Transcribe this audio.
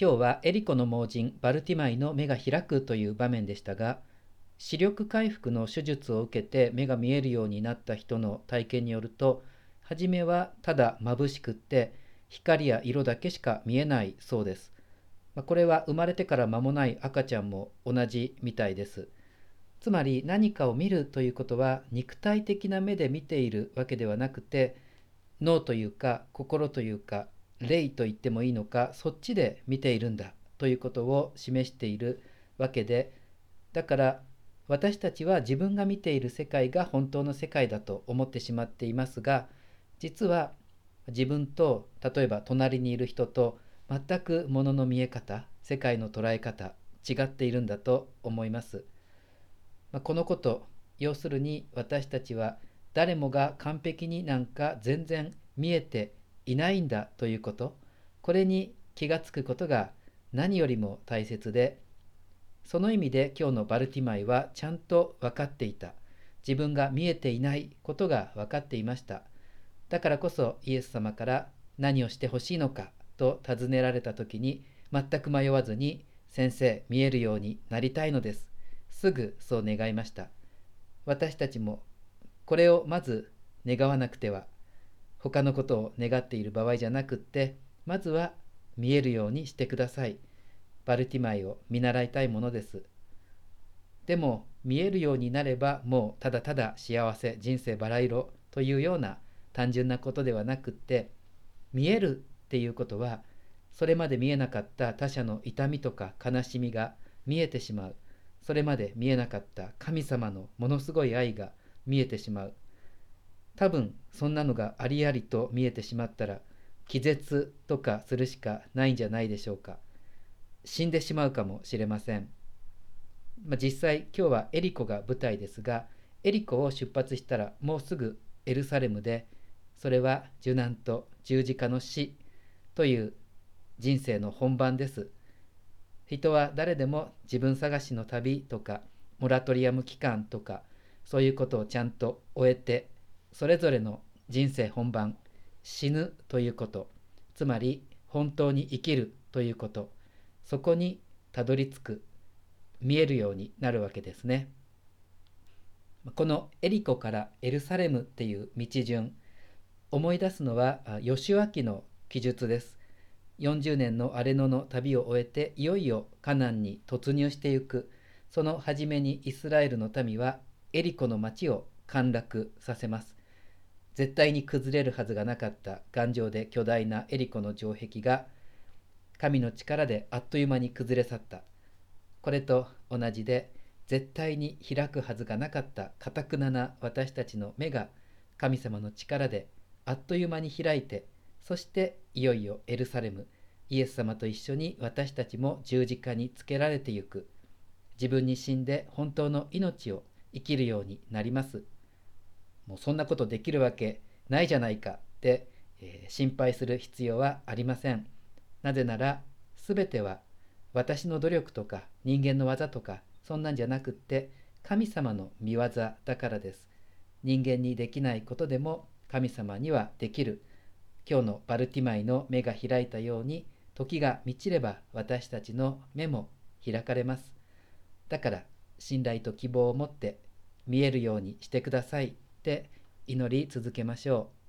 今日はエリコの盲人バルティマイの目が開くという場面でしたが視力回復の手術を受けて目が見えるようになった人の体験によると初めはただ眩しくって光や色だけしか見えないそうです。まこれは生まれてから間もない赤ちゃんも同じみたいです。つまり何かを見るということは肉体的な目で見ているわけではなくて脳というか心というか霊と言ってもいいのかそっちで見ているんだということを示しているわけでだから私たちは自分が見ている世界が本当の世界だと思ってしまっていますが実は自分と例えば隣にいる人と全くものの見え方世界の捉え方違っているんだと思います。まあ、このこと要するに私たちは誰もが完璧になんか全然見えていないんだということこれに気がつくことが何よりも大切でその意味で今日のバルティマイはちゃんと分かっていた。自分が見えていないことが分かっていました。だからこそイエス様から何をしてほしいのかと尋ねられた時に全く迷わずに先生見えるようになりたいのです。すぐそう願いました。私たちもこれをまず願わなくては。他のことを願っている場合じゃなくってまずは見えるようにしてください。バルティマイを見習いたいものです。でも見えるようになればもうただただ幸せ人生バラ色というような単純なことではなくって見えるっていうことはそれまで見えなかった他者の痛みとか悲しみが見えてしまう。それまで見えなかった神様のものすごい愛が見えてしまう。多分そんなのがありありと見えてしまったら気絶とかするしかないんじゃないでしょうか。死んでしまうかもしれません、まあ、実際今日はエリコが舞台ですがエリコを出発したらもうすぐエルサレムでそれは受難と十字架の死という人生の本番です。人は誰でも自分探しの旅とかモラトリアム期間とかそういうことをちゃんと終えてそれぞれの人生本番死ぬということつまり本当に生きるということそこにたどり着く見えるようになるわけですね。このエリコからエルサレムっていう道順思い出すのは義明の記述です。40年の荒れ野の旅を終えていよいよカナンに突入していくその初めにイスラエルの民はエリコの町を陥落させます絶対に崩れるはずがなかった頑丈で巨大なエリコの城壁が神の力であっという間に崩れ去った。これと同じで絶対に開くはずがなかったかたくなな私たちの目が神様の力であっという間に開いてそしていよいよエルサレムイエス様と一緒に私たちも十字架につけられてゆく。自分に死んで本当の命を生きるようになります。もうそんなことできるわけないじゃないかって、えー、心配する必要はありません。なぜなら全ては私の努力とか人間の技とかそんなんじゃなくって神様の見業だからです。人間にできないことでも神様にはできる。今日のバルティマイの目が開いたように時が満ちれば私たちの目も開かれます。だから信頼と希望を持って見えるようにしてください。って祈り続けましょう。